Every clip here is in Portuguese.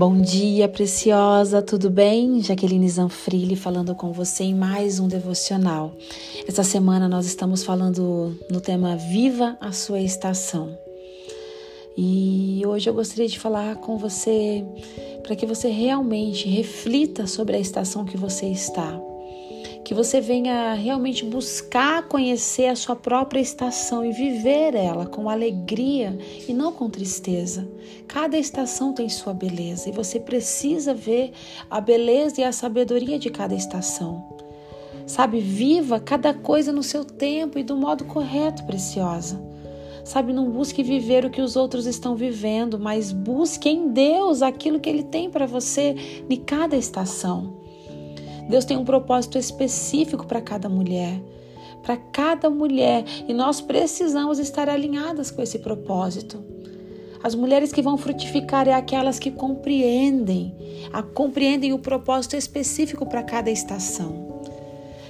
Bom dia, preciosa, tudo bem? Jaqueline Zanfrilli falando com você em mais um devocional. Essa semana nós estamos falando no tema Viva a Sua Estação. E hoje eu gostaria de falar com você para que você realmente reflita sobre a estação que você está que você venha realmente buscar conhecer a sua própria estação e viver ela com alegria e não com tristeza. Cada estação tem sua beleza e você precisa ver a beleza e a sabedoria de cada estação. Sabe, viva cada coisa no seu tempo e do modo correto, preciosa. Sabe, não busque viver o que os outros estão vivendo, mas busque em Deus aquilo que Ele tem para você em cada estação. Deus tem um propósito específico para cada mulher, para cada mulher, e nós precisamos estar alinhadas com esse propósito. As mulheres que vão frutificar é aquelas que compreendem, a, compreendem o propósito específico para cada estação.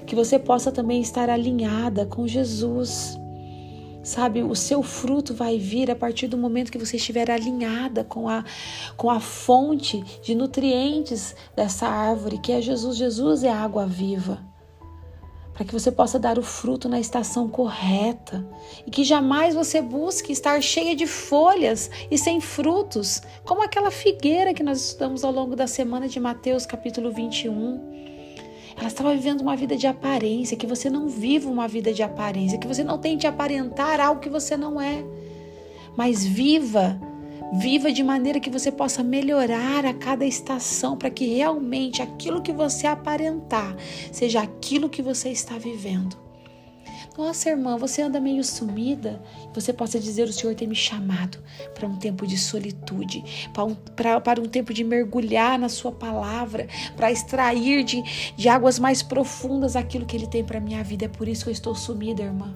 Que você possa também estar alinhada com Jesus. Sabe, o seu fruto vai vir a partir do momento que você estiver alinhada com a, com a fonte de nutrientes dessa árvore, que é Jesus. Jesus é a água viva. Para que você possa dar o fruto na estação correta e que jamais você busque estar cheia de folhas e sem frutos, como aquela figueira que nós estudamos ao longo da semana de Mateus, capítulo 21. Ela estava vivendo uma vida de aparência, que você não viva uma vida de aparência, que você não tente aparentar algo que você não é. Mas viva, viva de maneira que você possa melhorar a cada estação, para que realmente aquilo que você aparentar seja aquilo que você está vivendo. Nossa, irmã, você anda meio sumida. Você possa dizer: O Senhor tem me chamado para um tempo de solitude, para um, para um tempo de mergulhar na Sua palavra, para extrair de, de águas mais profundas aquilo que Ele tem para minha vida. É por isso que eu estou sumida, irmã.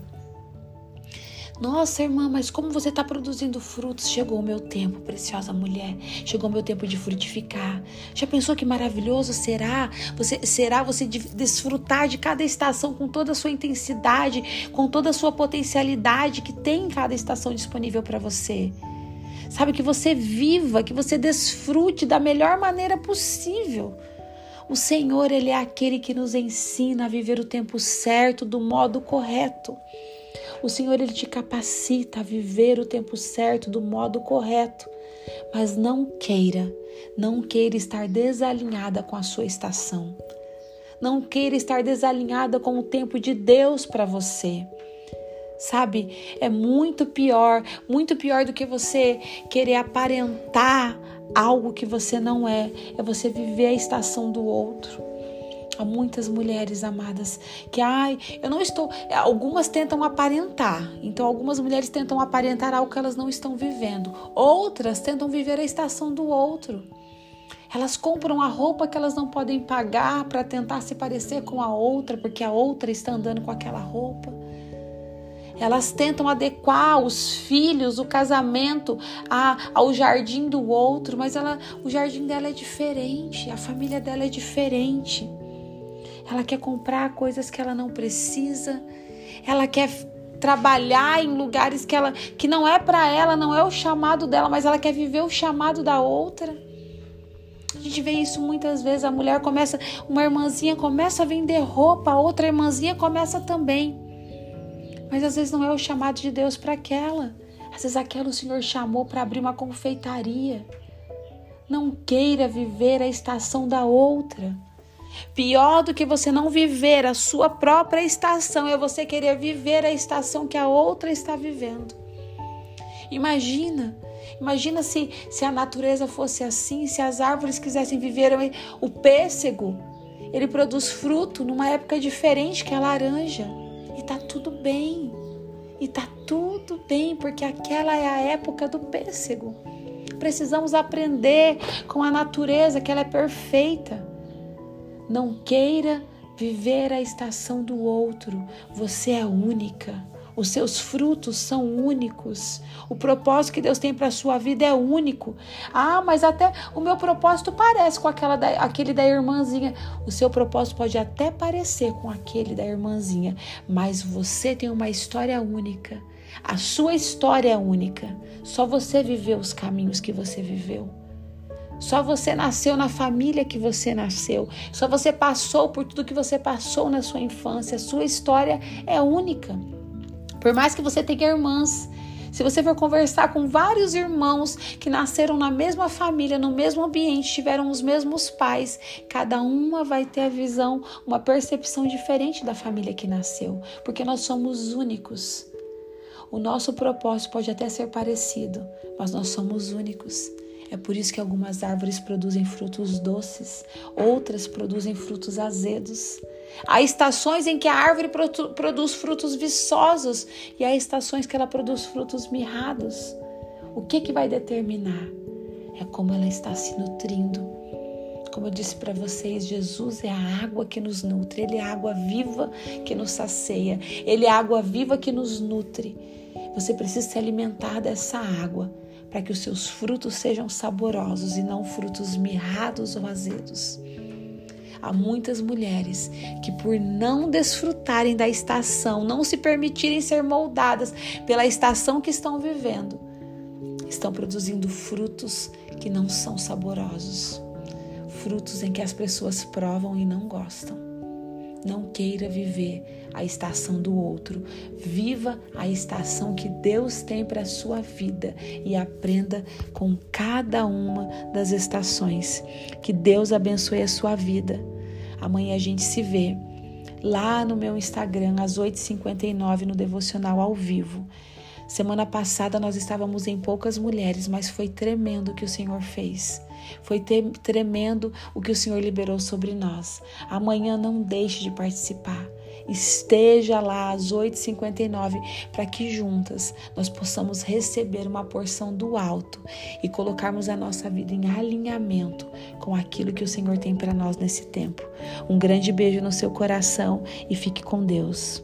Nossa, irmã, mas como você está produzindo frutos? Chegou o meu tempo, preciosa mulher. Chegou o meu tempo de frutificar. Já pensou que maravilhoso será? Você será você desfrutar de cada estação com toda a sua intensidade, com toda a sua potencialidade que tem em cada estação disponível para você. Sabe que você viva, que você desfrute da melhor maneira possível. O Senhor, ele é aquele que nos ensina a viver o tempo certo, do modo correto. O Senhor ele te capacita a viver o tempo certo do modo correto, mas não queira, não queira estar desalinhada com a sua estação. Não queira estar desalinhada com o tempo de Deus para você. Sabe, é muito pior, muito pior do que você querer aparentar algo que você não é, é você viver a estação do outro. Há muitas mulheres amadas que, ai, eu não estou. Algumas tentam aparentar. Então, algumas mulheres tentam aparentar algo que elas não estão vivendo. Outras tentam viver a estação do outro. Elas compram a roupa que elas não podem pagar para tentar se parecer com a outra, porque a outra está andando com aquela roupa. Elas tentam adequar os filhos, o casamento a, ao jardim do outro, mas ela, o jardim dela é diferente, a família dela é diferente ela quer comprar coisas que ela não precisa, ela quer trabalhar em lugares que ela que não é para ela, não é o chamado dela, mas ela quer viver o chamado da outra. A gente vê isso muitas vezes, a mulher começa, uma irmãzinha começa a vender roupa, outra irmãzinha começa também. Mas às vezes não é o chamado de Deus para aquela. Às vezes aquela o Senhor chamou para abrir uma confeitaria. Não queira viver a estação da outra. Pior do que você não viver a sua própria estação é você querer viver a estação que a outra está vivendo. Imagina, imagina se, se a natureza fosse assim, se as árvores quisessem viver o pêssego, ele produz fruto numa época diferente que a laranja. E tá tudo bem. E tá tudo bem, porque aquela é a época do pêssego. Precisamos aprender com a natureza que ela é perfeita. Não queira viver a estação do outro. Você é única. Os seus frutos são únicos. O propósito que Deus tem para a sua vida é único. Ah, mas até o meu propósito parece com aquela da, aquele da irmãzinha. O seu propósito pode até parecer com aquele da irmãzinha, mas você tem uma história única. A sua história é única. Só você viveu os caminhos que você viveu. Só você nasceu na família que você nasceu. Só você passou por tudo que você passou na sua infância. Sua história é única. Por mais que você tenha irmãs, se você for conversar com vários irmãos que nasceram na mesma família, no mesmo ambiente, tiveram os mesmos pais, cada uma vai ter a visão, uma percepção diferente da família que nasceu, porque nós somos únicos. O nosso propósito pode até ser parecido, mas nós somos únicos. É por isso que algumas árvores produzem frutos doces, outras produzem frutos azedos. Há estações em que a árvore produz frutos viçosos e há estações que ela produz frutos mirrados. O que, que vai determinar? É como ela está se nutrindo. Como eu disse para vocês, Jesus é a água que nos nutre, Ele é a água viva que nos sacia, Ele é a água viva que nos nutre. Você precisa se alimentar dessa água para que os seus frutos sejam saborosos e não frutos mirrados ou azedos. Há muitas mulheres que, por não desfrutarem da estação, não se permitirem ser moldadas pela estação que estão vivendo, estão produzindo frutos que não são saborosos, frutos em que as pessoas provam e não gostam. Não queira viver a estação do outro. Viva a estação que Deus tem para a sua vida e aprenda com cada uma das estações. Que Deus abençoe a sua vida. Amanhã a gente se vê lá no meu Instagram às 8h59 no devocional ao vivo. Semana passada nós estávamos em poucas mulheres, mas foi tremendo o que o Senhor fez. Foi tremendo o que o Senhor liberou sobre nós. Amanhã não deixe de participar. Esteja lá às 8h59 para que juntas nós possamos receber uma porção do alto e colocarmos a nossa vida em alinhamento com aquilo que o Senhor tem para nós nesse tempo. Um grande beijo no seu coração e fique com Deus.